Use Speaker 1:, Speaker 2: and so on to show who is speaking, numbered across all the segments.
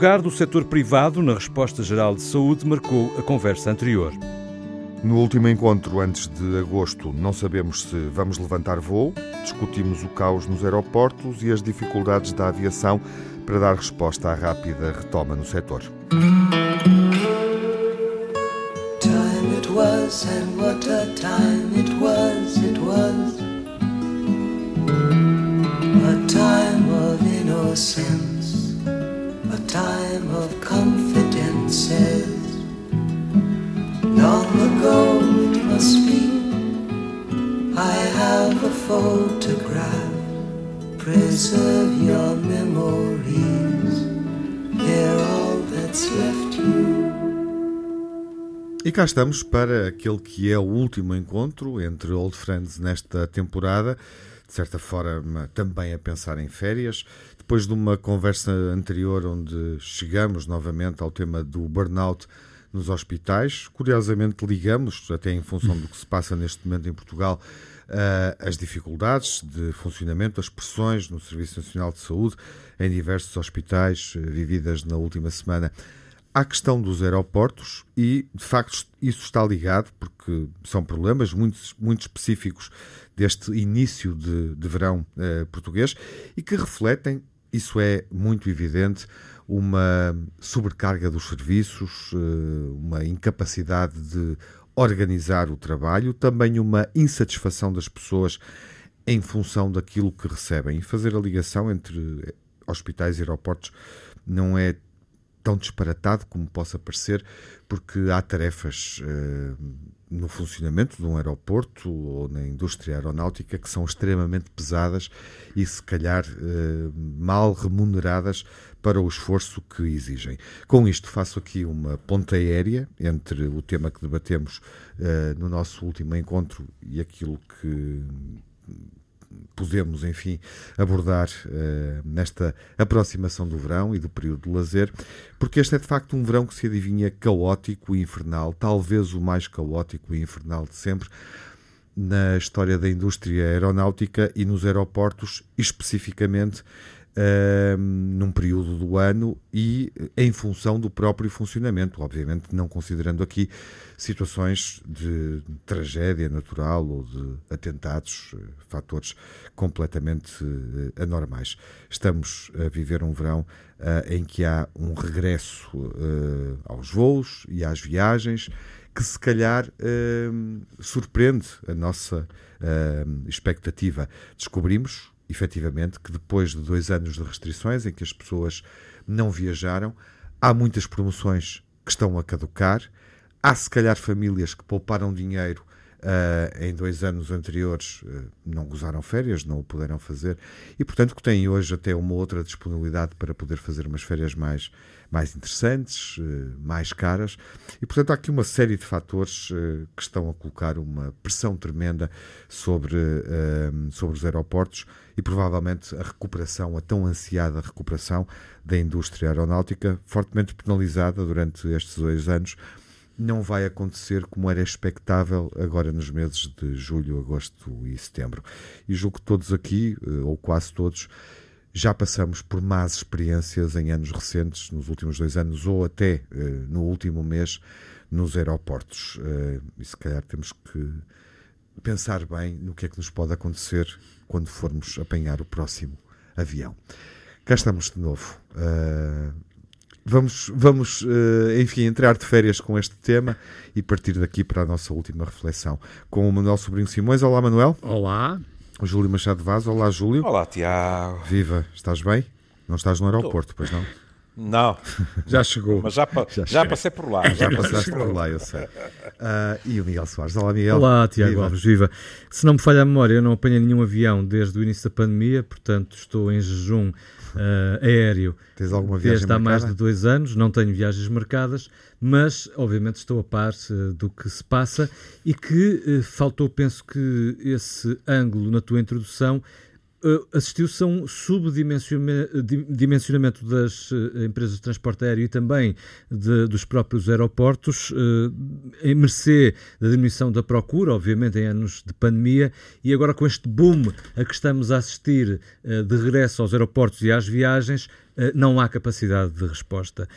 Speaker 1: lugar do setor privado na resposta geral de saúde marcou a conversa anterior.
Speaker 2: No último encontro, antes de agosto, não sabemos se vamos levantar voo. Discutimos o caos nos aeroportos e as dificuldades da aviação para dar resposta à rápida retoma no setor. Time it was and what a time it was, it was A time of innocence, time of confidences Long ago it must be. I have a photograph. Preserve your memories. They're all that's left you. E cá estamos para aquele que é o último encontro entre Old Friends nesta temporada, de certa forma também a pensar em férias, depois de uma conversa anterior onde chegamos novamente ao tema do burnout nos hospitais. Curiosamente, ligamos, até em função do que se passa neste momento em Portugal, uh, as dificuldades de funcionamento, as pressões no Serviço Nacional de Saúde em diversos hospitais uh, vividas na última semana à questão dos aeroportos e, de facto, isso está ligado, porque são problemas muito, muito específicos deste início de, de verão uh, português e que refletem, isso é muito evidente, uma sobrecarga dos serviços, eh, uma incapacidade de organizar o trabalho, também uma insatisfação das pessoas em função daquilo que recebem. E fazer a ligação entre hospitais e aeroportos não é tão disparatado como possa parecer, porque há tarefas uh, no funcionamento de um aeroporto ou na indústria aeronáutica que são extremamente pesadas e, se calhar, uh, mal remuneradas para o esforço que exigem. Com isto, faço aqui uma ponta aérea entre o tema que debatemos uh, no nosso último encontro e aquilo que podemos, enfim, abordar uh, nesta aproximação do verão e do período de lazer, porque este é de facto um verão que se adivinha caótico e infernal, talvez o mais caótico e infernal de sempre na história da indústria aeronáutica e nos aeroportos, especificamente uh, num período do ano e em função do próprio funcionamento, obviamente não considerando aqui situações de tragédia natural ou de atentados, eh, fatores completamente uh, anormais. Estamos a viver um verão uh, em que há um regresso aos voos e às viagens que se calhar surpreende a nossa expectativa. Descobrimos efetivamente, que depois de dois anos de restrições em que as pessoas não viajaram, há muitas promoções que estão a caducar, há se calhar famílias que pouparam dinheiro uh, em dois anos anteriores, uh, não gozaram férias, não o puderam fazer, e portanto que têm hoje até uma outra disponibilidade para poder fazer umas férias mais, mais interessantes, uh, mais caras, e portanto há aqui uma série de fatores que estão a colocar uma pressão tremenda sobre, sobre os aeroportos e provavelmente a recuperação, a tão ansiada recuperação da indústria aeronáutica, fortemente penalizada durante estes dois anos, não vai acontecer como era expectável agora nos meses de julho, agosto e setembro. E julgo que todos aqui, eh, ou quase todos, já passamos por más experiências em anos recentes, nos últimos dois anos ou até eh, no último mês, nos aeroportos. Eh, e se calhar temos que pensar bem no que é que nos pode acontecer quando formos apanhar o próximo avião. Cá estamos de novo. Uh, vamos, vamos uh, enfim, entrar de férias com este tema e partir daqui para a nossa última reflexão. Com o Manuel Sobrinho Simões. Olá, Manuel.
Speaker 3: Olá.
Speaker 2: O Júlio Machado Vaz. Olá, Júlio.
Speaker 4: Olá, Tiago.
Speaker 2: Viva, estás bem? Não estás no aeroporto, pois não?
Speaker 4: Não.
Speaker 3: Já chegou.
Speaker 4: Mas já, já, já passei por lá.
Speaker 2: Já passaste por lá, eu sei. Uh, e o Miguel Soares. Olá, Miguel.
Speaker 3: Olá, Tiago viva. Alves, viva. Se não me falha a memória, eu não apanhei nenhum avião desde o início da pandemia, portanto estou em jejum uh, aéreo.
Speaker 2: Tens alguma viagem
Speaker 3: Desde há mais de dois anos, não tenho viagens marcadas, mas obviamente estou a par uh, do que se passa e que faltou, penso que esse ângulo na tua introdução assistiu-se a um subdimensionamento das empresas de transporte aéreo e também de, dos próprios aeroportos, em mercê da diminuição da procura, obviamente em anos de pandemia, e agora com este boom a que estamos a assistir de regresso aos aeroportos e às viagens, não há capacidade de resposta.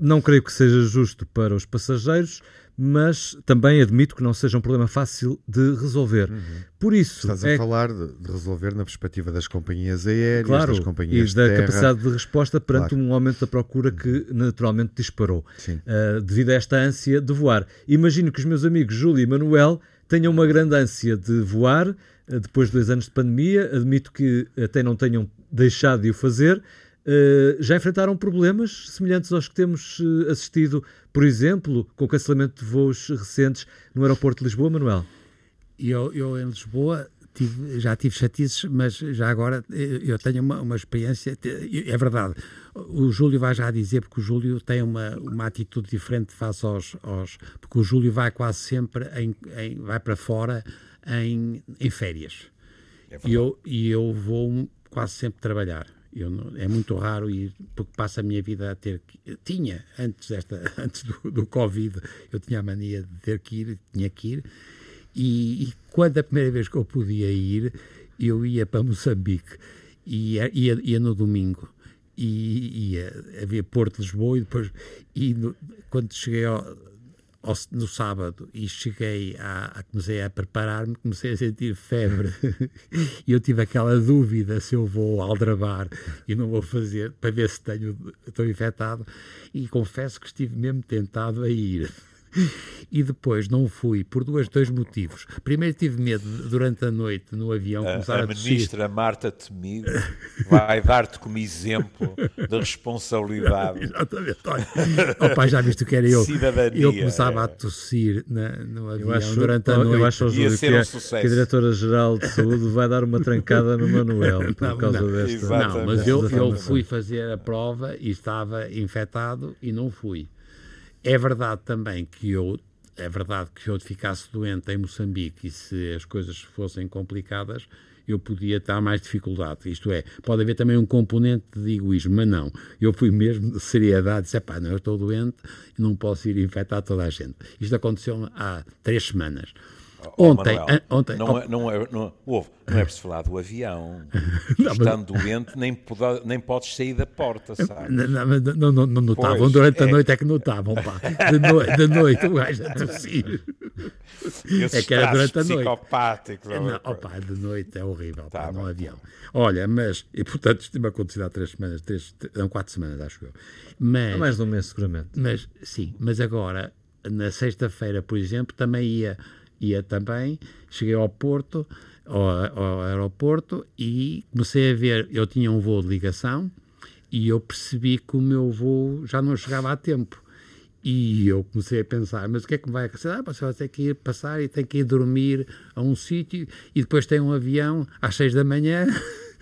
Speaker 3: Não creio que seja justo para os passageiros mas também admito que não seja um problema fácil de resolver. Uhum. Por isso.
Speaker 2: Estás é... a falar de, resolver na perspectiva das companhias aéreas,
Speaker 3: claro,
Speaker 2: das companhias
Speaker 3: e da
Speaker 2: terra.
Speaker 3: capacidade de resposta perante claro. um aumento da procura que naturalmente disparou uh, devido a esta ânsia de voar. Imagino que os meus amigos Júlio e Manuel tenham uma grande ânsia de voar uh, depois de dois anos de pandemia. Admito que até não tenham deixado de o fazer já enfrentaram problemas semelhantes aos que temos uh, assistido, por exemplo, com o cancelamento de voos recentes no aeroporto de Lisboa, Manuel?
Speaker 5: Eu, eu em Lisboa tive, já tive chatices, mas já agora eh, eu tenho uma, uma experiência, é verdade, o Júlio vai já dizer, porque o Júlio tem uma, uma atitude diferente face aos, aos porque o Júlio vai quase sempre, em, em vai para fora em, em férias, é e, eu, e eu vou quase sempre trabalhar. Não, é muito raro ir, porque passo a minha vida a ter que. Tinha, antes, desta, antes do, do Covid, eu tinha a mania de ter que ir, tinha que ir. E, e quando a primeira vez que eu podia ir, eu ia para Moçambique. E ia, ia, ia no domingo. E ia, havia Porto Lisboa e depois. E no, quando cheguei ao no sábado e cheguei a, a comecei a preparar-me, comecei a sentir febre. E eu tive aquela dúvida se eu vou aldrabar e não vou fazer para ver se tenho estou infectado. E confesso que estive mesmo tentado a ir e depois não fui por dois, dois motivos. Primeiro tive medo durante a noite no avião começar a,
Speaker 4: a, a ministra Marta Temido vai dar-te como exemplo de responsabilidade.
Speaker 5: Exatamente. Olha, opa, já viste o que era eu? Cidadania. Eu começava a tossir na, no avião acho, durante a noite.
Speaker 3: Eu acho, que, um a, que a Diretora-Geral de Saúde vai dar uma trancada no Manuel por não, causa
Speaker 5: não,
Speaker 3: desta.
Speaker 5: Exatamente. Não, mas eu, eu fui fazer a prova e estava infectado e não fui. É verdade também que eu é verdade que se eu ficasse doente em Moçambique e se as coisas fossem complicadas, eu podia ter mais dificuldade. Isto é, pode haver também um componente de egoísmo, mas não. Eu fui mesmo de seriedade, disse, pá, não, eu estou doente e não posso ir infectar toda a gente. Isto aconteceu há três semanas.
Speaker 4: Oh, ontem, Manuel, ontem, não, é, não, é, não, ouve, não é preciso falar do avião. não, Estando mas... doente, nem, pode, nem podes sair da porta, sabe?
Speaker 5: Não, não, não, não notavam. Durante é... a noite é que notavam, pá. De, no, de noite o gajo a tossir.
Speaker 4: é que era durante a noite.
Speaker 5: Não, opa, de noite é horrível, tá, pá, no avião. Olha, mas, e portanto, isto me acontecido há três semanas, três, não, quatro semanas, acho eu. Mas,
Speaker 3: há mais de um mês, seguramente.
Speaker 5: Mas, sim, mas agora, na sexta-feira, por exemplo, também ia ia também, cheguei ao Porto, ao, ao, aeroporto e comecei a ver, eu tinha um voo de ligação e eu percebi que o meu voo já não chegava a tempo. E eu comecei a pensar, mas o que é que me vai acontecer? Ah, você vai ter que ir passar e tem que ir dormir a um sítio e depois tem um avião às seis da manhã.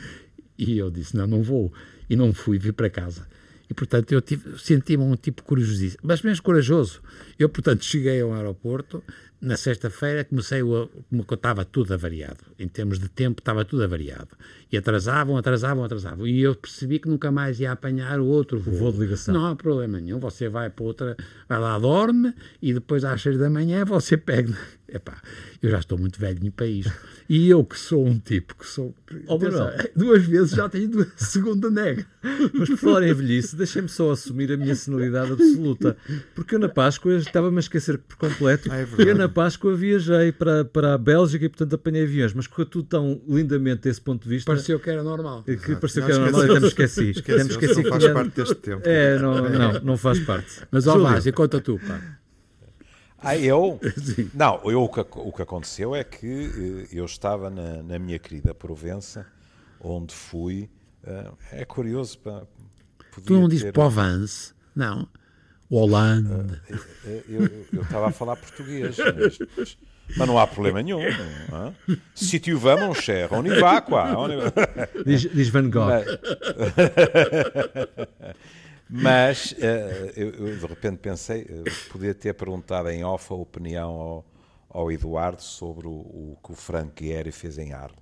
Speaker 5: e eu disse, não, não vou. E não fui, vir para casa. E, portanto, eu senti-me um tipo curioso, mas mesmo corajoso. Eu, portanto, cheguei ao aeroporto, na sexta-feira comecei, o, como estava tudo avariado, em termos de tempo estava tudo avariado. E atrasavam, atrasavam, atrasavam. E eu percebi que nunca mais ia apanhar o outro voo.
Speaker 3: O voo de ligação.
Speaker 5: Não há problema nenhum, você vai para outra, vai lá, dorme, e depois às seis da manhã você pega. Epá, eu já estou muito velho para isto. E eu que sou um tipo que sou.
Speaker 3: Oh,
Speaker 5: duas vezes já tenho a segunda nega.
Speaker 3: Mas por falar em velhice, deixem-me só assumir a minha senilidade absoluta. Porque eu na Páscoa estava-me a esquecer por completo. Ah, é eu na Páscoa viajei para, para a Bélgica e portanto apanhei aviões. Mas correu tudo tão lindamente desse ponto de vista.
Speaker 5: Pareceu que era normal.
Speaker 3: Que Exato. pareceu não, que era normal e até me esqueci.
Speaker 2: Esqueci, esqueci não faz parte deste tempo.
Speaker 3: É, não, não, não faz parte.
Speaker 5: Mas ó, Vaz, conta tu, pá.
Speaker 4: Ah, eu? Sim. Não, eu, o, que, o que aconteceu é que eh, eu estava na, na minha querida Provença, onde fui. Uh, é curioso. Pá,
Speaker 5: tu não dizes Provence? Não. Holanda.
Speaker 4: Uh, eu, eu estava a falar português, mas, mas, não há problema nenhum. Não, Se tu vas, mon cher, on y va, quoi. On y va.
Speaker 3: Diz, diz Van Gogh. Mas,
Speaker 4: Mas uh, eu, eu, de repente pensei, podia ter perguntado em off a opinião ao, ao Eduardo sobre o, o, que o Frank Gehry fez em Arles.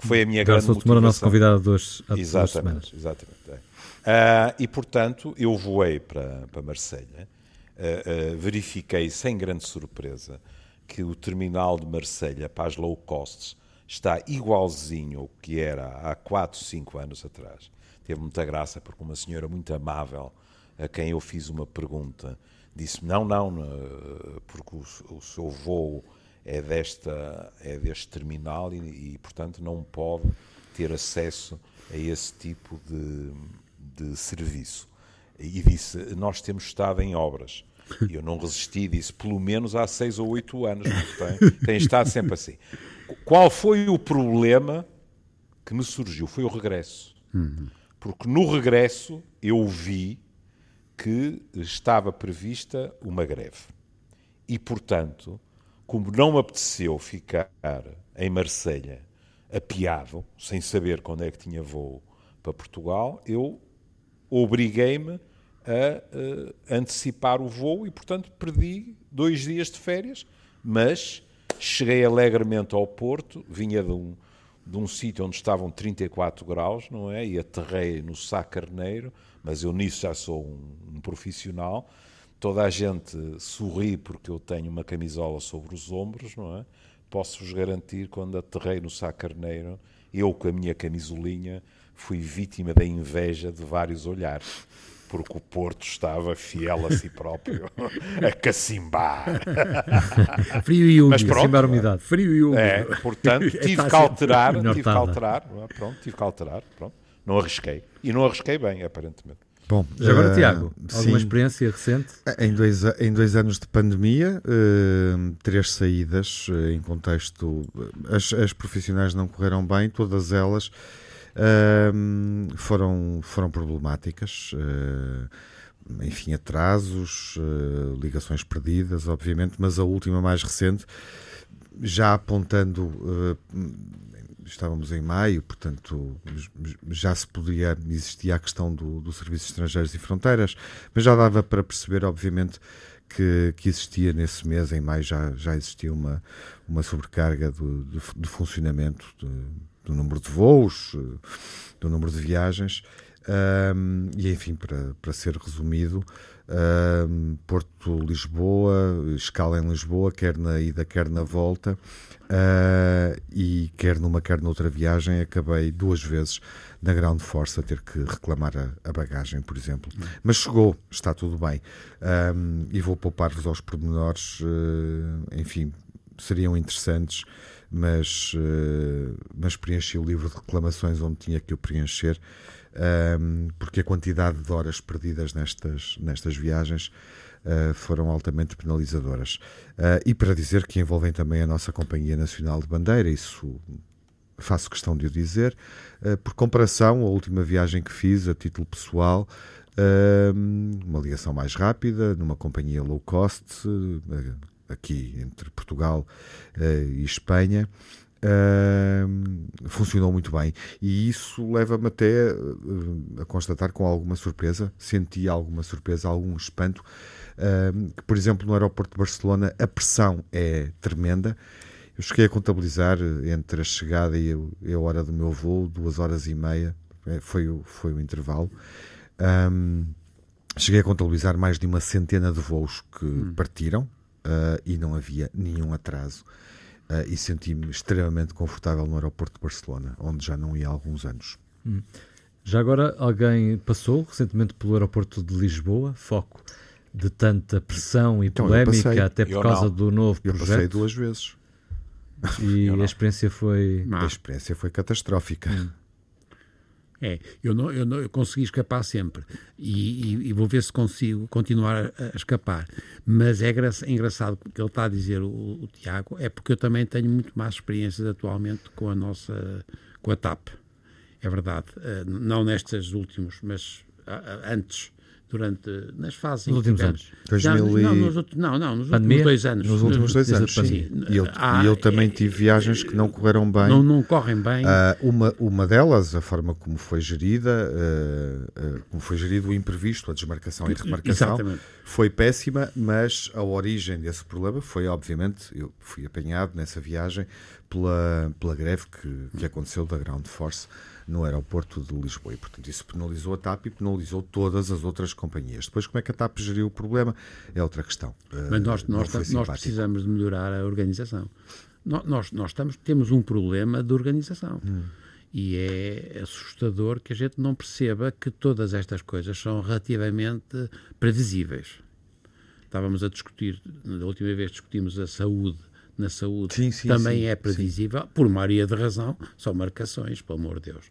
Speaker 4: Que foi a minha grande
Speaker 3: Souto
Speaker 4: motivação.
Speaker 3: a nossa convidada de hoje há
Speaker 4: Exatamente, exatamente. é. Ah, e, portanto, eu voei para, para Marselha, ah, ah, verifiquei sem grande surpresa que o terminal de Marselha para as low costs está igualzinho ao que era há 4, 5 anos atrás. Teve muita graça porque uma senhora muito amável a quem eu fiz uma pergunta disse não, não, não, porque o, o seu voo é, desta, é deste terminal e, e, portanto, não pode ter acesso a esse tipo de, de serviço. E disse: Nós temos estado em obras. E eu não resisti, disse: pelo menos há seis ou oito anos. Tem, tem estado sempre assim. Qual foi o problema que me surgiu? Foi o regresso. Porque no regresso eu vi que estava prevista uma greve. E, portanto, como não me apeteceu ficar em Marselha apiado, sem saber quando é que tinha voo para Portugal, eu obriguei-me a uh, antecipar o voo e, portanto, perdi dois dias de férias, mas cheguei alegremente ao Porto, vinha de um, de um sítio onde estavam 34 graus, não é? E aterrei no Sá Carneiro, mas eu nisso já sou um, um profissional. Toda a gente sorri porque eu tenho uma camisola sobre os ombros, não é? Posso-vos garantir, quando aterrei no Sá Carneiro, eu com a minha camisolinha fui vítima da inveja de vários olhares porque o Porto estava fiel a si próprio, a cacimbar.
Speaker 5: Frio e úmido.
Speaker 4: Mas pronto,
Speaker 3: Cacimbar umidade.
Speaker 5: Frio e úmido.
Speaker 4: É, portanto, tive que alterar, tive que alterar, pronto, tive que alterar, pronto. Não arrisquei. E não arrisquei bem, aparentemente.
Speaker 2: Bom,
Speaker 3: Já agora,
Speaker 2: eh,
Speaker 3: Tiago,
Speaker 2: sim.
Speaker 3: alguma experiência recente?
Speaker 2: Em dois, em dois anos de pandemia, eh, três saídas eh, em contexto. As, as profissionais não correram bem, todas elas eh, foram, foram problemáticas. eh, enfim, atrasos, eh, ligações perdidas, obviamente, mas a última mais recente, já apontando. eh, estávamos em maio, portanto já se podia, existia a questão do, do Serviço de Estrangeiros e Fronteiras, mas já dava para perceber, obviamente, que, que existia nesse mês, em maio, já, já existia uma, uma sobrecarga do, do, do funcionamento de- do número de voos, do número de viagens. Ahm, e enfim, para, para ser resumido, Porto-Lisboa, escala em Lisboa, quer na ida, quer na volta, ah, e quer numa, quer noutra viagem, acabei duas vezes na ground force a ter que reclamar a, a bagagem, por exemplo. Mas chegou, está tudo bem. E vou poupar-vos aos pormenores, eh, enfim, seriam interessantes, mas, eh, mas preenchi o livro de reclamações onde tinha que o preencher, ehm, porque a quantidade de horas perdidas nestas, nestas viagens eh, foram altamente penalizadoras. Eh, e para dizer que envolvem também a nossa Companhia Nacional de Bandeira, isso faço questão de o dizer. Por comparação, a última viagem que fiz a título pessoal, ehm, uma ligação mais rápida, numa companhia low cost, aqui entre Portugal eh, e Espanha, ehm, funcionou muito bem. E isso leva-me até eh, a constatar com alguma surpresa, senti alguma surpresa, algum espanto, ehm, que, por exemplo, no aeroporto de Barcelona a pressão é tremenda. Eu cheguei a contabilizar eh, entre a chegada e a, a hora do meu voo, duas horas e meia, eh, foi o, foi o intervalo. Ahm, cheguei a contabilizar mais de uma centena de voos que partiram ah, e não havia nenhum atraso. Ah, e senti-me extremamente confortável no aeroporto de Barcelona, onde já não ia há alguns anos.
Speaker 3: Já agora alguém passou recentemente pelo aeroporto de Lisboa, foco de tanta pressão e
Speaker 2: Então, eu
Speaker 3: polémica,
Speaker 2: passei.
Speaker 3: até por
Speaker 4: Eu
Speaker 3: causa
Speaker 4: não.
Speaker 3: do novo
Speaker 2: Eu passei
Speaker 3: projeto.
Speaker 2: duas vezes.
Speaker 3: E
Speaker 4: Eu não.
Speaker 3: a experiência foi.
Speaker 2: A experiência foi catastrófica.
Speaker 5: É, eu, não, eu, não, eu consegui escapar sempre e, e- e vou ver se consigo continuar a, a escapar. Mas é é engraçado o que ele está a dizer, o, o Tiago, é porque eu também tenho muito mais experiências atualmente com a nossa, com a TAP. É verdade. Eh, não nestas últimos, mas antes, durante, nas fases
Speaker 3: Nos últimos
Speaker 5: tivemos.
Speaker 2: anos.
Speaker 5: Já-
Speaker 2: 2000 e-
Speaker 5: não, nos não, não, nos
Speaker 3: Pandemia?
Speaker 5: últimos dois anos.
Speaker 2: Nos últimos dois anos, sim. E eu,
Speaker 5: Ah,
Speaker 2: e eu também
Speaker 5: é-
Speaker 2: tive viagens que não correram bem.
Speaker 5: Não, não correm bem.
Speaker 2: Ah, uma, uma delas, a forma como foi gerida, ah, ah, como foi gerido o imprevisto, a desmarcação e remarcação,
Speaker 5: Exatamente.
Speaker 2: foi péssima, mas a origem desse problema foi, obviamente, eu fui apanhado nessa viagem pela, pela greve que, que aconteceu da Ground Force no aeroporto de Lisboa. E, portanto, isso penalizou a TAP e penalizou todas as outras companhias. Depois, como é que a TAP geriu o problema é outra questão.
Speaker 5: Mas nós, nós, nós precisamos de melhorar a organização. Nós, nós estamos, temos um problema de organização.
Speaker 2: Hum.
Speaker 5: E é assustador que a gente não perceba que todas estas coisas são relativamente previsíveis. Estávamos a discutir, da última vez discutimos a saúde. Na saúde
Speaker 2: Sim, sim,
Speaker 5: também
Speaker 2: sim,
Speaker 5: é previsível, por maioria de razão, são marcações, pelo amor de Deus.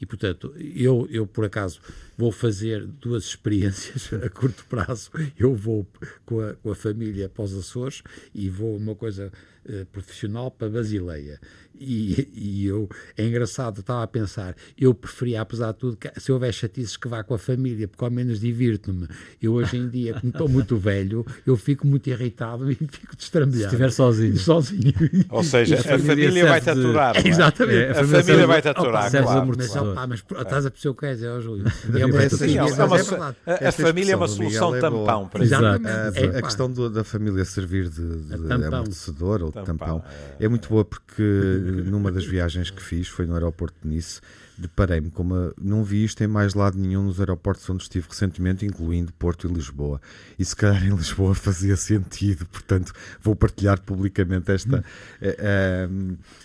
Speaker 5: E, portanto, eu, eu por acaso vou fazer duas experiências a curto prazo. Eu vou com a, com a família para os Açores e vou uma coisa eh, profissional para Basileia. E, e eu, é engraçado, estava a pensar, eu preferia, apesar de tudo, que, se houver chatices que vá com a família, porque ao menos divirto-me. Eu hoje em dia, como estou muito velho, eu fico muito irritado e fico destrambelhado.
Speaker 3: Se estiver sozinho.
Speaker 5: Sozinho.
Speaker 4: Ou seja,
Speaker 3: Isso
Speaker 4: a
Speaker 3: a família
Speaker 4: vai-te aturar. é?
Speaker 5: Exatamente.
Speaker 3: É,
Speaker 4: A família vai-te aturar, claro.
Speaker 5: Mas, opa, mas estás a perceber o que queres, é, ó, Júlio. É
Speaker 2: Sim,
Speaker 4: é uma-
Speaker 5: é
Speaker 4: a, família é uma solução
Speaker 2: é
Speaker 4: tampão para isso.
Speaker 5: Exatamente.
Speaker 2: A,
Speaker 5: É,
Speaker 2: a questão do- da família servir de, de
Speaker 5: tampão.
Speaker 2: amortecedor ou de
Speaker 4: Tampão,
Speaker 2: tampão. é muito boa porque numa das viagens que fiz, foi no aeroporto de Nice, deparei-me com uma. Não vi isto em mais lado nenhum nos aeroportos onde estive recentemente, incluindo Porto e Lisboa. E se calhar em Lisboa fazia sentido, portanto vou partilhar publicamente esta, eh, eh,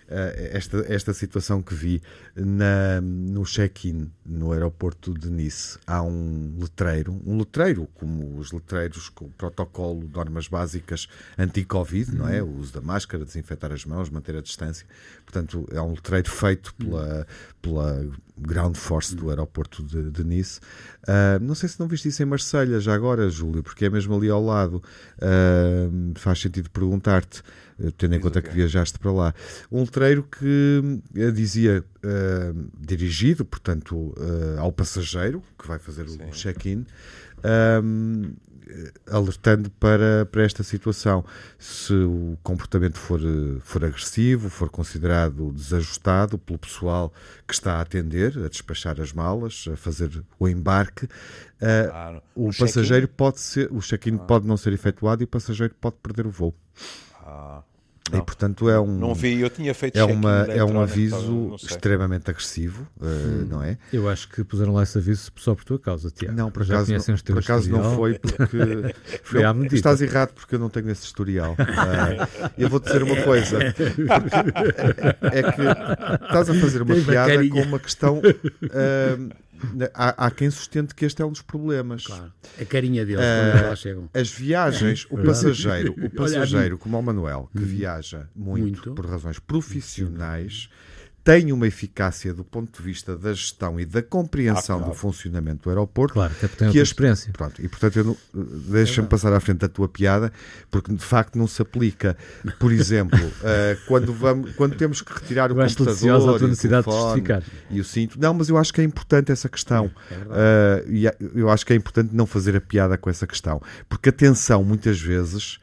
Speaker 2: eh, esta, esta situação que vi na, no check-in no aeroporto de Nice. Há um letreiro, um letreiro, como os letreiros com protocolo, normas básicas anti-Covid, não é? O uso da máscara, desinfetar as mãos, manter a distância. Portanto, é um letreiro feito pela, pela Ground Force do aeroporto de, de Nice. Ah, não sei se não viste isso em Marselha já agora, Júlio, porque é mesmo ali ao lado. Ah, faz sentido perguntar-te, eh, tendo em conta que viajaste para lá. Um letreiro que eh, dizia ah, dirigido, portanto, ao passageiro que vai fazer o check-in. Ah, alertando para, para esta situação. Se o comportamento for, for agressivo, for considerado desajustado pelo pessoal que está a atender, a despachar as malas, a fazer o embarque,
Speaker 4: Claro.
Speaker 2: o
Speaker 4: O
Speaker 2: passageiro pode ser, o check-in pode não ser efetuado e o passageiro pode perder o voo.
Speaker 4: Ah,
Speaker 2: E
Speaker 4: não.
Speaker 2: portanto é um
Speaker 4: Não vi, eu tinha feito
Speaker 2: é, uma, é um aviso
Speaker 4: sei.
Speaker 2: extremamente agressivo, eh, não é?
Speaker 3: Eu acho que puseram lá esse aviso só por tua causa, Tiago.
Speaker 2: Não, por acaso, não, por acaso não foi porque
Speaker 3: Foi à medida.
Speaker 2: estás errado porque eu não tenho esse historial. Ah, eu vou dizer uma coisa: é que estás a fazer uma
Speaker 5: Tem uma
Speaker 2: piada
Speaker 5: carinha.
Speaker 2: com uma questão. ah, há, há quem sustente que este é um dos problemas.
Speaker 5: Claro. A carinha deles
Speaker 2: Ah,
Speaker 5: quando lá chegam.
Speaker 2: As viagens, o passageiro, o passageiro, como o Manuel, que viaja muito,
Speaker 5: Muito.
Speaker 2: por razões profissionais, tem uma eficácia do ponto de vista da gestão e da compreensão
Speaker 4: Ah, claro.
Speaker 2: do funcionamento do aeroporto
Speaker 3: Claro, até porque tem
Speaker 2: que as-
Speaker 3: experiência.
Speaker 2: Pronto, e portanto não- deixa-me passar à frente da tua piada, porque de facto não se aplica. Por exemplo, eh, quando, vamos, quando temos que retirar o
Speaker 3: Eu acho
Speaker 2: computador
Speaker 3: a tua
Speaker 2: e o
Speaker 3: necessidade de
Speaker 2: telefone
Speaker 3: justificar.
Speaker 2: e o cinto. Não, mas eu acho que é importante essa questão. Eh, e a- eu acho que é importante não fazer a piada com essa questão, porque atenção, muitas vezes,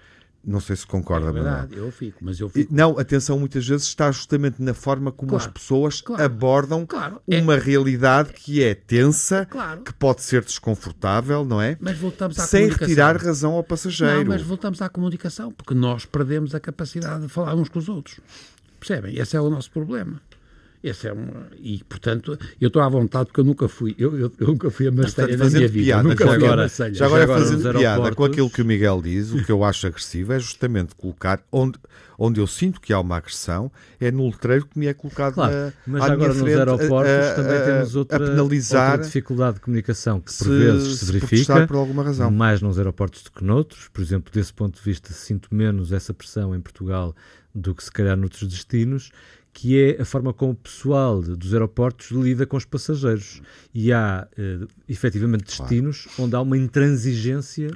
Speaker 2: não sei se concorda,
Speaker 5: É
Speaker 2: Manuel.
Speaker 5: verdade, eu fico, mas eu fico.
Speaker 2: Não, atenção, muitas vezes está justamente na forma como
Speaker 5: Claro,
Speaker 2: as pessoas
Speaker 5: claro,
Speaker 2: abordam
Speaker 5: claro, é-
Speaker 2: uma realidade que é tensa, que pode ser desconfortável, não é?
Speaker 5: Mas voltamos à
Speaker 2: Sem retirar razão ao passageiro.
Speaker 5: Não, mas voltamos à comunicação, porque nós perdemos a capacidade de falar uns com os outros. Percebem? Esse é o nosso problema. Esse é um, e, portanto, eu estou à vontade porque eu nunca fui, eu, eu, eu nunca fui a Marselha na minha vida.
Speaker 2: piada,
Speaker 5: nunca
Speaker 2: já
Speaker 5: fui a
Speaker 2: agora,
Speaker 5: Marselha.
Speaker 2: já agora,
Speaker 3: Já agora
Speaker 2: fazendo piada com aquilo que o Miguel diz, o que eu acho agressivo é justamente colocar onde, onde eu sinto que há uma agressão, é no letreiro que me é colocado
Speaker 3: Claro,
Speaker 2: na,
Speaker 3: mas agora nos
Speaker 2: frente,
Speaker 3: aeroportos
Speaker 2: a- a-
Speaker 3: também temos outra,
Speaker 2: a penalizar
Speaker 3: outra dificuldade de comunicação que por
Speaker 2: se-
Speaker 3: vezes se
Speaker 2: se
Speaker 3: verifica,
Speaker 2: por alguma razão.
Speaker 3: mais nos aeroportos do que noutros. Por exemplo, desse ponto de vista, sinto menos essa pressão em Portugal do que se calhar noutros destinos, que é a forma como o pessoal de- dos aeroportos lida com os passageiros. E há, eh, efetivamente, destinos onde há uma intransigência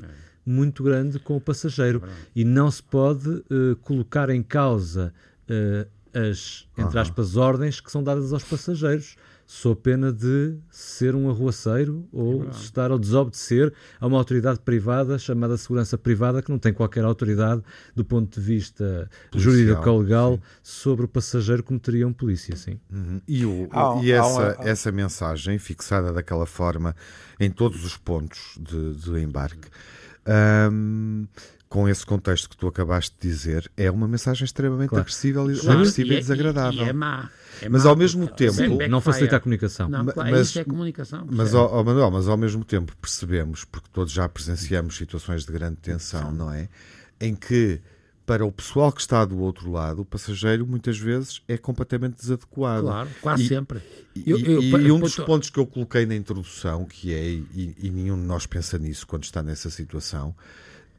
Speaker 3: muito grande com o passageiro. E não se pode eh, colocar em causa eh, as, entre aspas, ordens que são dadas aos passageiros, sob pena de ser um arruaceiro ou estar a desobedecer a uma autoridade privada chamada segurança privada, que não tem qualquer autoridade do ponto de vista
Speaker 2: Policial,
Speaker 3: jurídico ou legal sobre o passageiro como teria um polícia, sim.
Speaker 2: Uhum. E, o-
Speaker 4: Há-
Speaker 2: e essa,
Speaker 4: uma-
Speaker 2: essa mensagem fixada daquela forma em todos os pontos de, de embarque. Hum, com esse contexto que tu acabaste de dizer, é uma mensagem extremamente
Speaker 3: Claro.
Speaker 2: agressiva, e-
Speaker 5: Claro,
Speaker 2: agressiva e,
Speaker 5: é-
Speaker 2: desagradável.
Speaker 5: E é má. É
Speaker 2: Mas
Speaker 5: má
Speaker 2: ao mesmo tempo-
Speaker 5: Sim,
Speaker 3: Não facilita a comunicação.
Speaker 5: Não, claro,
Speaker 2: mas-
Speaker 5: isso é comunicação.
Speaker 2: Mas, ó, Manuel, mas ao mesmo tempo percebemos, porque todos já presenciamos situações de grande tensão, não é? Em que, para o pessoal que está do outro lado, o passageiro muitas vezes é completamente desadequado.
Speaker 5: Claro, quase
Speaker 2: E-
Speaker 5: sempre.
Speaker 2: E,
Speaker 5: Eu- eu-
Speaker 2: e
Speaker 5: eu-
Speaker 2: um dos pontos que eu coloquei na introdução, que é, e, e nenhum de nós pensa nisso quando está nessa situação,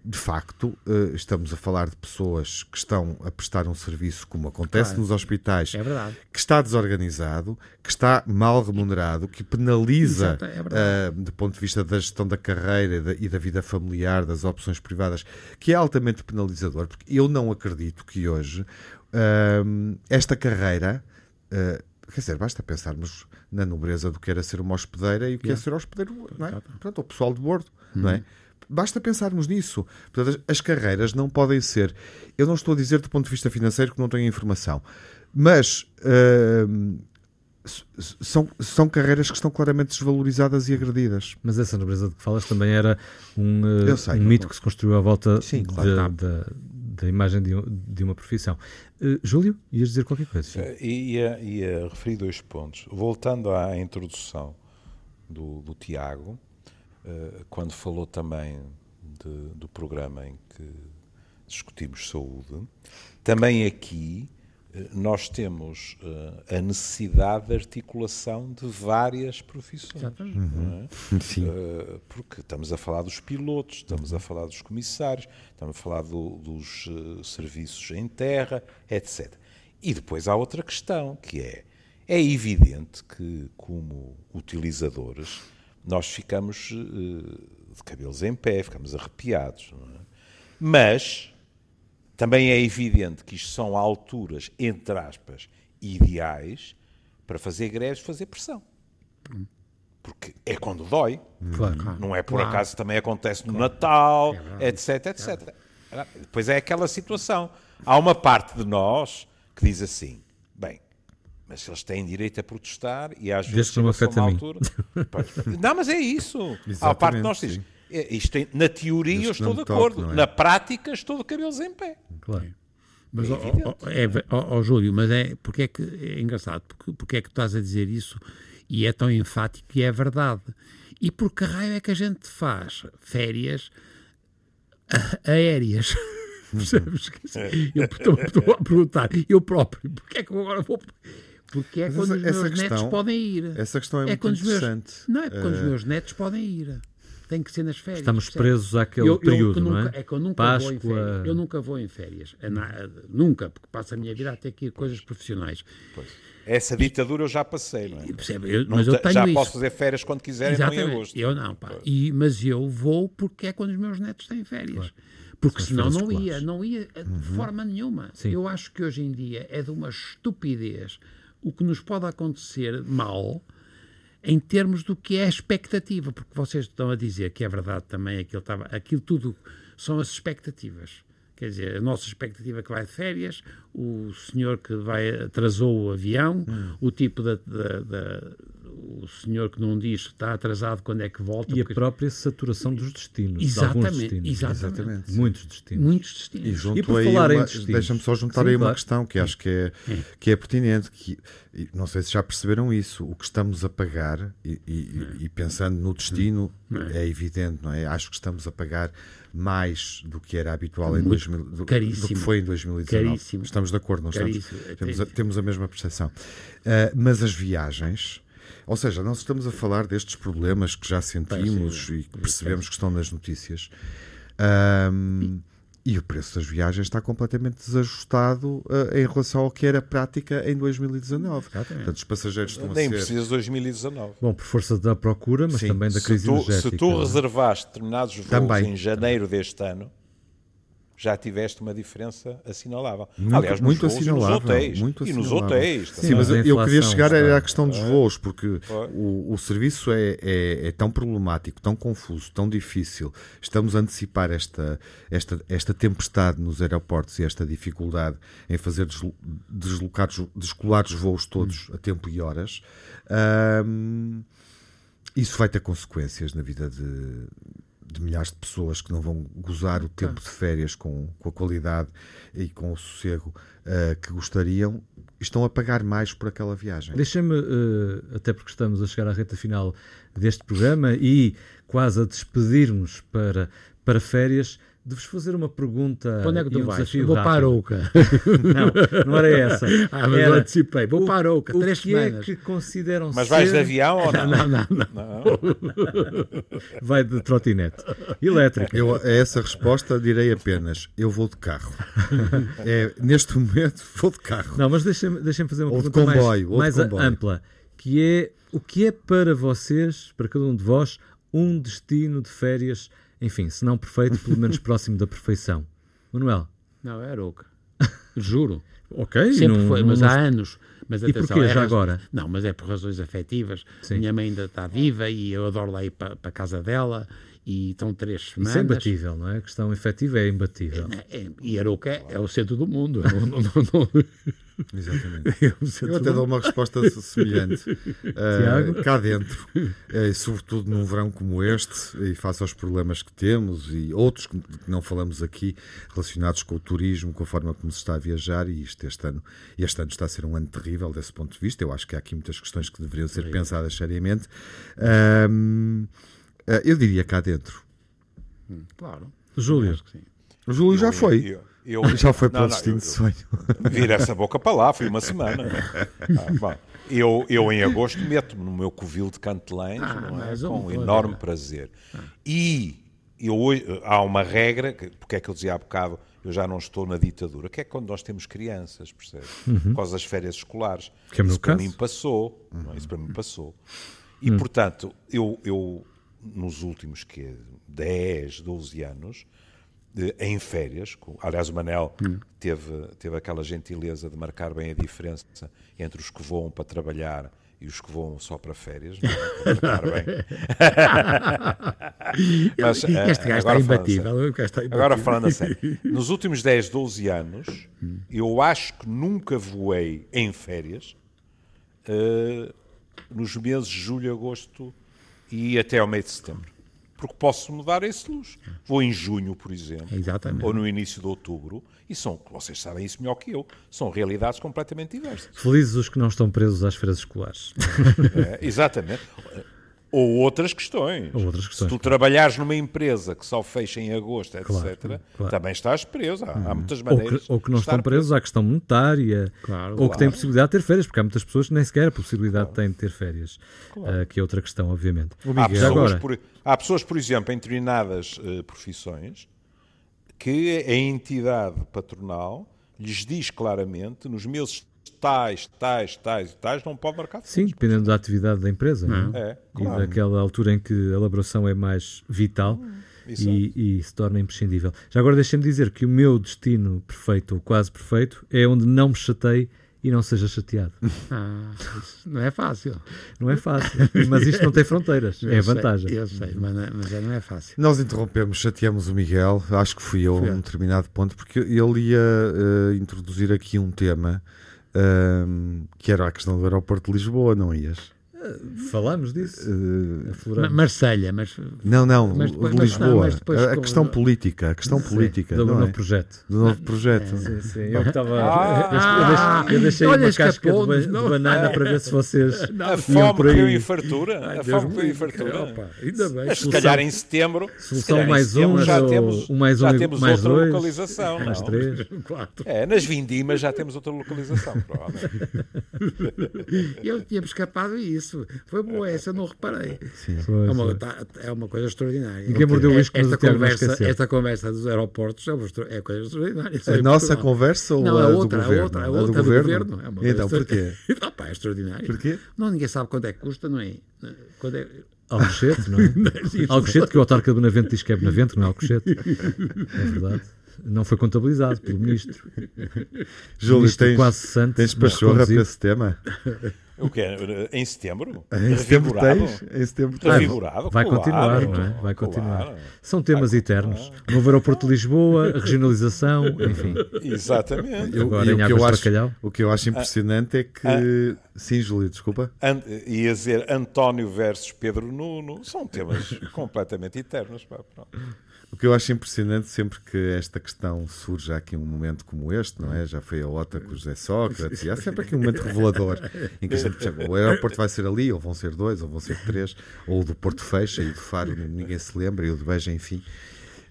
Speaker 2: de facto, eh, estamos a falar de pessoas que estão a prestar um serviço, como acontece
Speaker 5: Claro.
Speaker 2: nos hospitais,
Speaker 5: É
Speaker 2: que está desorganizado, que está mal remunerado, que penaliza,
Speaker 5: Exato, é
Speaker 2: ah, do ponto de vista da gestão da carreira e da, e da vida familiar, das opções privadas, que é altamente penalizador, porque eu não acredito que hoje ah, esta carreira. ah, Quer dizer, basta pensarmos na nobreza do que era ser uma hospedeira e o que é ser hospedeiro, não é? Portanto, o pessoal de bordo, não é? Basta pensarmos nisso. Portanto, as, as carreiras não podem ser. Eu não estou a dizer do ponto de vista financeiro que não tenho informação, mas s- são, são carreiras que estão claramente desvalorizadas e agredidas.
Speaker 3: Mas essa nobreza de que falas também era um,
Speaker 2: Eu sei.
Speaker 3: um mito que se construiu à volta
Speaker 2: Sim,
Speaker 3: de-
Speaker 2: claro.
Speaker 3: da, da imagem de, de uma profissão. Eh, Júlio, ias dizer qualquer coisa?
Speaker 4: Eh, Ia, ia referir dois pontos. Voltando à introdução do, do Tiago, quando falou também de- do programa em que discutimos saúde, também aqui eh, nós temos eh, a necessidade de articulação de várias profissões.
Speaker 5: Exatamente.
Speaker 4: não é?
Speaker 2: Sim.
Speaker 4: Uh, porque estamos a falar dos pilotos, estamos a falar dos comissários, estamos a falar do- dos uh, serviços em terra, etc. E depois há outra questão, que é, é evidente que, como utilizadores, nós ficamos uh, de cabelos em pé, ficamos arrepiados. não é? Mas também é evidente que isto são alturas, entre aspas, ideais para fazer greves, fazer pressão. Porque é quando dói.
Speaker 3: Claro.
Speaker 4: Não é por
Speaker 5: Claro.
Speaker 4: acaso também acontece no Natal, etc, etc. Depois é aquela situação. Há uma parte de nós que diz assim: bem, mas eles têm direito a protestar e às vezes
Speaker 3: que não me
Speaker 4: chega-se a
Speaker 3: afete
Speaker 4: uma
Speaker 3: a mim.
Speaker 4: altura. Não, mas é isso. Há a parte de nós que diz. "É, isto tem- na teoria
Speaker 2: Desde
Speaker 4: eu
Speaker 2: que
Speaker 4: estou de
Speaker 2: toque,
Speaker 4: acordo,
Speaker 2: é?
Speaker 4: na prática estou de cabelos em pé.
Speaker 3: Claro.
Speaker 5: Mas,
Speaker 4: É
Speaker 5: ó, é ó, ó, Júlio, mas é, porque é que é engraçado? Porque, porque é que tu estás a dizer isso e é tão enfático e é verdade? E por que raio é que a gente faz férias a- aéreas? Percebes? Quer dizer, Eu estou, estou a perguntar, eu próprio, porque é que eu agora vou. Porque é
Speaker 2: Mas
Speaker 5: quando
Speaker 2: essa-
Speaker 5: os
Speaker 2: essa
Speaker 5: meus netos
Speaker 2: questão-
Speaker 5: podem ir.
Speaker 2: Essa questão é, muito
Speaker 5: quando os meus-
Speaker 2: interessante.
Speaker 5: não é quando os
Speaker 2: Eh,
Speaker 5: meus netos podem ir. Tem que ser nas férias.
Speaker 3: Estamos
Speaker 5: percebe?
Speaker 3: presos àquele
Speaker 5: Eu- eu
Speaker 3: período, não é?
Speaker 5: nunca- que eu nunca vou em
Speaker 3: Páscoa.
Speaker 5: férias. Eu nunca vou em férias. É na- nunca, porque passo a minha vida a ter que ir coisas profissionais.
Speaker 4: Essa ditadura eu já passei, não é?
Speaker 5: Percebe? Eu-
Speaker 4: Não
Speaker 5: mas eu
Speaker 4: te-
Speaker 5: tenho
Speaker 4: já
Speaker 5: isso.
Speaker 4: posso fazer férias quando quiserem, não em
Speaker 5: Exatamente.
Speaker 4: agosto.
Speaker 5: Eu não, pá. E, mas eu vou porque é quando os meus netos têm férias. Porque
Speaker 3: São
Speaker 5: senão não ia, não ia de forma nenhuma.
Speaker 3: Sim.
Speaker 5: Eu acho que hoje em dia é de uma estupidez o que nos pode acontecer mal em termos do que é a expectativa, porque vocês estão a dizer que é verdade também, aquilo, estava, aquilo tudo são as expectativas. Quer dizer, a nossa expectativa é que vai de férias, o senhor que vai atrasou o avião,
Speaker 3: Hum.
Speaker 5: o tipo da, da- da- o senhor que não diz que está atrasado quando é que volta.
Speaker 3: E a
Speaker 5: porque-
Speaker 3: própria saturação dos destinos. de alguns
Speaker 5: Exatamente,
Speaker 3: destinos.
Speaker 5: exatamente.
Speaker 3: Muitos destinos.
Speaker 5: Muitos
Speaker 2: E
Speaker 5: destinos.
Speaker 2: junto
Speaker 3: E por falar em
Speaker 2: uma-
Speaker 3: destinos.
Speaker 2: deixa-me só juntar
Speaker 3: Sim,
Speaker 2: aí uma
Speaker 3: claro.
Speaker 2: questão que acho que é, que é pertinente, que e não sei se já perceberam isso, o que estamos a pagar, e, e- e pensando no destino, é evidente, não é? Acho que estamos a pagar mais do que era habitual em
Speaker 5: Muito
Speaker 2: 2000, do, do que
Speaker 5: caríssimo.
Speaker 2: foi em 2019.
Speaker 5: Caríssimo.
Speaker 2: Estamos de acordo, não estamos?
Speaker 5: Caríssimo.
Speaker 2: Temos a, temos a mesma percepção. Ah, mas as viagens, ou seja, nós estamos a falar destes problemas que já sentimos e que percebemos que estão nas notícias. Ahm, e o preço das viagens está completamente desajustado ah, em relação ao que era prática em 2019. Portanto, os passageiros estão a
Speaker 4: Nem
Speaker 2: ser.
Speaker 4: precisas de 2019.
Speaker 3: Bom, por força da procura, mas
Speaker 2: Sim.
Speaker 3: também da
Speaker 4: Se
Speaker 3: crise
Speaker 4: tu,
Speaker 3: energética.
Speaker 4: se tu reservaste determinados voos
Speaker 2: Também.
Speaker 4: em janeiro deste ano, já tiveste uma diferença assinalável.
Speaker 2: Muito,
Speaker 4: Aliás, nos
Speaker 2: muito
Speaker 4: voos e nos
Speaker 2: assinalável.
Speaker 4: hotés.
Speaker 2: Muito
Speaker 4: e nos
Speaker 2: assinalável.
Speaker 4: hotéis.
Speaker 2: Sim, mas eu, queria chegar
Speaker 3: está-
Speaker 2: era à questão dos voos, porque o, o serviço é, é- é tão problemático, tão confuso, tão difícil. Estamos a antecipar esta, esta, esta tempestade nos aeroportos e esta dificuldade em fazer deslo- deslocar, os- descolar os voos todos a tempo e horas. Ahm, isso vai ter consequências na vida de, de milhares de pessoas que não vão gozar o tempo de férias com, com a qualidade e com o sossego uh, que gostariam, estão a pagar mais por aquela viagem.
Speaker 3: Deixa-me, uh, até porque estamos a chegar à reta final deste programa e quase a despedirmos para, para férias, de-vos fazer uma pergunta.
Speaker 5: Onde é que tu
Speaker 3: um
Speaker 5: vais? Vou para a Arouca.
Speaker 3: Não, não era essa.
Speaker 5: ah, mas era, eu anticipei. Vou para a Arouca,
Speaker 3: o
Speaker 5: três
Speaker 3: que
Speaker 5: semanas.
Speaker 3: é que consideram
Speaker 4: Mas
Speaker 3: ser...
Speaker 4: vais de avião ou não?
Speaker 5: Não, não, não.
Speaker 4: não.
Speaker 3: Vai de trotinete. Elétrica.
Speaker 2: Eu, a essa resposta direi apenas: eu vou de carro. é, neste momento, vou de carro.
Speaker 3: Não, mas deixem-me deixem fazer uma
Speaker 2: Ou de
Speaker 3: pergunta
Speaker 2: comboio, ou
Speaker 3: mais,
Speaker 2: de
Speaker 3: mais
Speaker 2: comboio.
Speaker 3: ampla, que é o que é para vocês, para cada um de vós, um destino de férias, enfim, se não perfeito, pelo menos próximo da perfeição. Manuel.
Speaker 5: Não, é Arouca. Juro.
Speaker 3: Ok,
Speaker 5: Sempre
Speaker 3: não-
Speaker 5: foi, mas
Speaker 3: não-
Speaker 5: há anos. Mas
Speaker 3: E
Speaker 5: atenção,
Speaker 3: porquê
Speaker 5: é
Speaker 3: já agora?
Speaker 5: Não, mas é por razões afetivas.
Speaker 3: Sim.
Speaker 5: Minha mãe ainda está viva e eu adoro lá ir para, a casa dela e estão três semanas.
Speaker 3: Isso é imbatível, não é? A questão efetiva é imbatível.
Speaker 5: É, e Arouca é, é o centro do mundo. Não, não, não.
Speaker 2: Exatamente.
Speaker 5: É
Speaker 2: Eu até
Speaker 5: do
Speaker 2: dou uma resposta semelhante. Uh, cá dentro, uh, sobretudo num verão como este, e face aos problemas que temos e outros que não falamos aqui, relacionados com o turismo, com a forma como se está a viajar, e isto este ano, este ano está a ser um ano terrível desse ponto de vista. Eu acho que há aqui muitas questões que deveriam ser pensadas seriamente. Uh, eu diria cá dentro.
Speaker 5: Claro.
Speaker 3: Júlio.
Speaker 2: Júlio já foi.
Speaker 4: Eu, eu-
Speaker 2: Já foi para o destino de sonho.
Speaker 4: Vir essa boca para lá, foi uma semana. Ah, bom, eu, eu em agosto meto-me no meu covil de Cantelães
Speaker 5: Ah,
Speaker 4: é? com
Speaker 5: um-
Speaker 4: enorme prazer. E eu, há uma regra, que- porque é que eu dizia há bocado, eu já não estou na ditadura, que é quando nós temos crianças, percebe? Por causa das férias escolares.
Speaker 3: Que é
Speaker 4: Isso para
Speaker 3: caso.
Speaker 4: mim passou. é? Isso para mim passou. E, portanto, eu, eu nos últimos que 10, 12 anos, em férias, aliás, o Manel teve, teve aquela gentileza de marcar bem a diferença entre os que voam para trabalhar e os que voam só para férias. não é? Para marcar bem. Mas,
Speaker 5: este
Speaker 4: eh,
Speaker 5: gajo está
Speaker 4: agora falando
Speaker 5: imbatível. está
Speaker 4: Agora
Speaker 5: imbatível.
Speaker 4: falando a sério, nos últimos 10, 12 anos, eu acho que nunca voei em férias eh, nos meses de julho, agosto e até ao meio de setembro. Porque posso mudar esse luz. Vou em junho, por exemplo,
Speaker 5: Exatamente.
Speaker 4: ou no início de outubro, e são, vocês sabem isso melhor que eu, são realidades completamente diversas.
Speaker 3: Felizes os que não estão presos às feiras escolares.
Speaker 4: É, exatamente. Ou outras questões.
Speaker 3: Ou outras questões,
Speaker 4: Se tu trabalhares numa empresa que só fecha em agosto, etc.,
Speaker 3: Claro, claro.
Speaker 4: também estás preso. Há, há muitas
Speaker 3: Ou
Speaker 4: maneiras.
Speaker 3: que, ou que não estão presos à questão monetária,
Speaker 5: Claro,
Speaker 3: ou que têm
Speaker 4: claro.
Speaker 3: possibilidade de ter férias, porque há muitas pessoas que nem sequer a possibilidade têm de ter férias, ah, que é outra questão, obviamente.
Speaker 4: Há
Speaker 3: Já
Speaker 4: pessoas,
Speaker 3: agora,
Speaker 4: por, há pessoas, por exemplo, em determinadas eh, profissões que a entidade patronal lhes diz claramente nos meses tais, tais, tais e tais não pode marcar
Speaker 3: sim, dependendo da atividade da empresa não é?
Speaker 4: É,
Speaker 3: e
Speaker 4: claro.
Speaker 3: daquela altura em que a elaboração é mais vital
Speaker 4: Exato.
Speaker 3: e, e se torna imprescindível. Já agora deixem-me dizer que o meu destino perfeito, ou quase perfeito, é onde não me chatei e não seja chateado.
Speaker 5: Ah, não é fácil.
Speaker 3: Não é fácil, mas isto não tem fronteiras, é
Speaker 5: Eu sei,
Speaker 3: vantagem.
Speaker 5: eu sei, mas não, é- mas é- não é fácil.
Speaker 2: Nós interrompemos, chateamos o Miguel, acho que fui eu a um determinado ponto, porque ele ia eh, introduzir aqui um tema ehm, que era a questão do aeroporto de Lisboa, não ias?
Speaker 3: Falamos disso?
Speaker 5: Ma- Marselha, mas
Speaker 2: não, não,
Speaker 5: Mas depois- mas
Speaker 2: Lisboa.
Speaker 5: não, mas depois
Speaker 2: a, a questão política, a questão política,
Speaker 3: do
Speaker 2: não
Speaker 3: novo
Speaker 2: é?
Speaker 3: projeto.
Speaker 2: do novo projeto.
Speaker 3: Sim, sim. Eu estava.
Speaker 4: Ah!
Speaker 3: eu deixei, eu deixei
Speaker 5: Olha,
Speaker 3: uma casca de, de
Speaker 5: não?
Speaker 3: banana para ver se vocês.
Speaker 4: A
Speaker 3: iam
Speaker 4: fome
Speaker 3: por aí.
Speaker 4: criou em fartura.
Speaker 5: Ai,
Speaker 4: a
Speaker 5: Deus
Speaker 4: fome em
Speaker 5: livre,
Speaker 4: fartura.
Speaker 5: opa, ainda bem.
Speaker 4: Mas se
Speaker 3: Solução-
Speaker 4: calhar em setembro, se
Speaker 3: Solução mais um,
Speaker 4: já
Speaker 3: ou
Speaker 4: temos,
Speaker 3: um mais
Speaker 4: já
Speaker 3: um e
Speaker 4: temos
Speaker 3: mais
Speaker 4: outra
Speaker 3: dois,
Speaker 4: localização.
Speaker 3: mais
Speaker 4: não?
Speaker 3: três.
Speaker 5: Quatro.
Speaker 4: É, nas vindimas já temos outra localização, provavelmente.
Speaker 5: Eu tinha-me escapado isso. Foi boa essa, eu não reparei.
Speaker 3: Foi,
Speaker 5: É uma, tá- é uma coisa extraordinária.
Speaker 3: Ninguém mordeu o
Speaker 5: esta,
Speaker 3: não
Speaker 5: conversa, esta conversa dos aeroportos é é coisa extraordinária. Isso
Speaker 2: A
Speaker 5: é
Speaker 2: nossa conversa ou
Speaker 5: Não,
Speaker 2: a
Speaker 5: a
Speaker 2: do
Speaker 5: outra, a
Speaker 2: governo?
Speaker 5: outra, a
Speaker 2: do
Speaker 5: outra do
Speaker 2: governo?
Speaker 5: governo. É
Speaker 2: Então, porquê?
Speaker 5: Ah, pá, é extraordinário.
Speaker 2: Porquê?
Speaker 5: Não, ninguém sabe quanto é que custa, não é? Quando é...
Speaker 3: Alcochete, não é? Alcochete, que o autarca de Benavente diz que é Benavente, não é Alcochete. É verdade. Não foi contabilizado pelo ministro.
Speaker 2: Júlio,
Speaker 3: Ministro
Speaker 2: tens,
Speaker 3: quase santo.
Speaker 2: tens pachorra para esse tema?
Speaker 4: O que é? Em setembro?
Speaker 2: Em setembro tens? Em setembro tens.
Speaker 4: Revigorado?
Speaker 3: Vai
Speaker 4: claro,
Speaker 3: continuar, não é? Vai continuar.
Speaker 4: claro.
Speaker 3: São temas eternos. Novo aeroporto de Lisboa, regionalização, enfim.
Speaker 4: Exatamente.
Speaker 2: Eu-
Speaker 3: Agora
Speaker 2: e
Speaker 3: em
Speaker 2: o, que
Speaker 3: Águas
Speaker 2: eu
Speaker 3: de
Speaker 2: acho,
Speaker 3: Bacalhau.
Speaker 2: o que eu acho impressionante é que. Sim, Júlio, desculpa.
Speaker 4: An- ia dizer António versus Pedro Nuno. São temas completamente eternos. pá, pronto.
Speaker 2: O que eu acho impressionante sempre que esta questão surge aqui um momento como este, não é? Já foi a OTA com o José Sócrates, e há sempre aqui um momento revelador em que a gente percebe, o aeroporto vai ser ali, ou vão ser dois, ou vão ser três, ou o do Porto fecha e o do Faro ninguém se lembra, e o do Beja, enfim.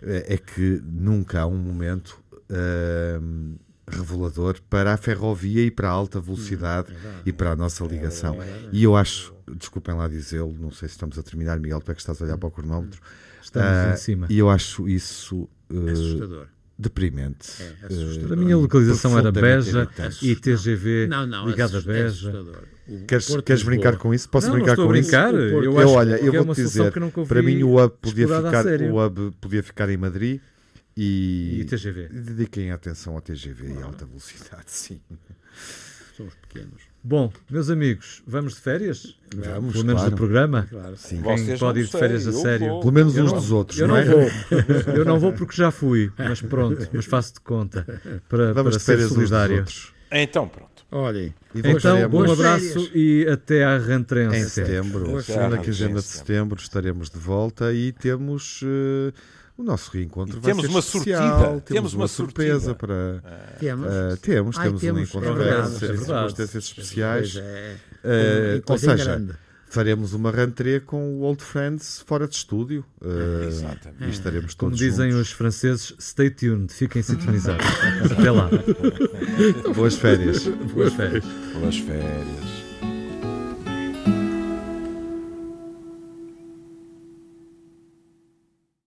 Speaker 2: É é que nunca há um momento ahm, revelador para a ferrovia e para a alta velocidade e para a nossa ligação. E eu acho, desculpem lá dizê-lo, não sei se estamos a terminar, Miguel, tu é que estás a olhar para o cronómetro.
Speaker 3: Estamos
Speaker 2: Ah,
Speaker 3: em cima.
Speaker 2: E eu acho isso eh,
Speaker 5: Assustador.
Speaker 2: deprimente.
Speaker 5: É, assustador.
Speaker 3: A minha localização era Beja e TGV
Speaker 5: Não, não,
Speaker 3: ligada a
Speaker 5: é
Speaker 3: Beja.
Speaker 5: O
Speaker 2: Queres,
Speaker 5: Porto
Speaker 2: queres brincar com isso? Posso
Speaker 3: não,
Speaker 2: brincar
Speaker 3: não estou
Speaker 2: com isso?
Speaker 3: brincar.
Speaker 5: O
Speaker 3: Eu,
Speaker 2: Eu, olha,
Speaker 3: que
Speaker 2: eu
Speaker 3: é
Speaker 2: vou
Speaker 3: uma
Speaker 2: te dizer,
Speaker 3: que nunca ouvi
Speaker 2: para mim o hub podia ficar, o hub podia ficar em Madrid e,
Speaker 3: E TGV.
Speaker 2: dediquem atenção ao TGV e alta velocidade, sim.
Speaker 5: Somos pequenos.
Speaker 3: Bom, meus amigos, vamos de férias?
Speaker 2: Vamos,
Speaker 3: Pelo menos
Speaker 2: claro.
Speaker 3: do programa?
Speaker 5: Claro.
Speaker 2: Sim.
Speaker 3: Quem
Speaker 4: Vocês
Speaker 3: pode ir de férias
Speaker 4: sei,
Speaker 3: a sério?
Speaker 4: vou.
Speaker 2: Pelo menos
Speaker 3: Eu
Speaker 2: uns
Speaker 3: não-
Speaker 2: dos outros,
Speaker 3: Eu
Speaker 2: não,
Speaker 3: não
Speaker 2: é?
Speaker 3: vou. Eu não vou porque já fui, mas pronto, mas faço de conta para,
Speaker 2: Vamos
Speaker 3: para
Speaker 2: de
Speaker 3: ser
Speaker 2: férias uns dos
Speaker 3: solidário.
Speaker 2: outros.
Speaker 4: Então, pronto.
Speaker 5: Olhem,
Speaker 2: E
Speaker 3: Então, um
Speaker 5: boas
Speaker 3: abraço
Speaker 5: férias.
Speaker 3: e até à rentrença.
Speaker 2: em setembro,
Speaker 4: férias.
Speaker 2: quinzena de setembro, estaremos de volta e temos eh, o nosso reencontro.
Speaker 4: E
Speaker 2: vai
Speaker 4: temos
Speaker 2: ser
Speaker 4: uma
Speaker 2: especial,
Speaker 4: surtida.
Speaker 2: Temos,
Speaker 4: Temos
Speaker 2: uma,
Speaker 4: uma
Speaker 2: surpresa para.
Speaker 5: temos.
Speaker 2: eh, temos,
Speaker 5: Ai,
Speaker 2: temos, um
Speaker 5: temos,
Speaker 2: encontro
Speaker 5: é
Speaker 2: para
Speaker 5: verdade,
Speaker 3: é
Speaker 2: circunstâncias especiais.
Speaker 5: Pois é. Uma
Speaker 2: ou seja,
Speaker 5: grande.
Speaker 2: faremos uma rentrée com o Old Friends fora de estúdio. eh,
Speaker 4: Exatamente.
Speaker 2: E estaremos
Speaker 3: Como
Speaker 2: todos
Speaker 3: dizem
Speaker 2: juntos.
Speaker 3: os franceses, stay tuned, fiquem sintonizados. Até lá.
Speaker 2: Boas férias.
Speaker 3: Boas férias.
Speaker 4: Boas férias.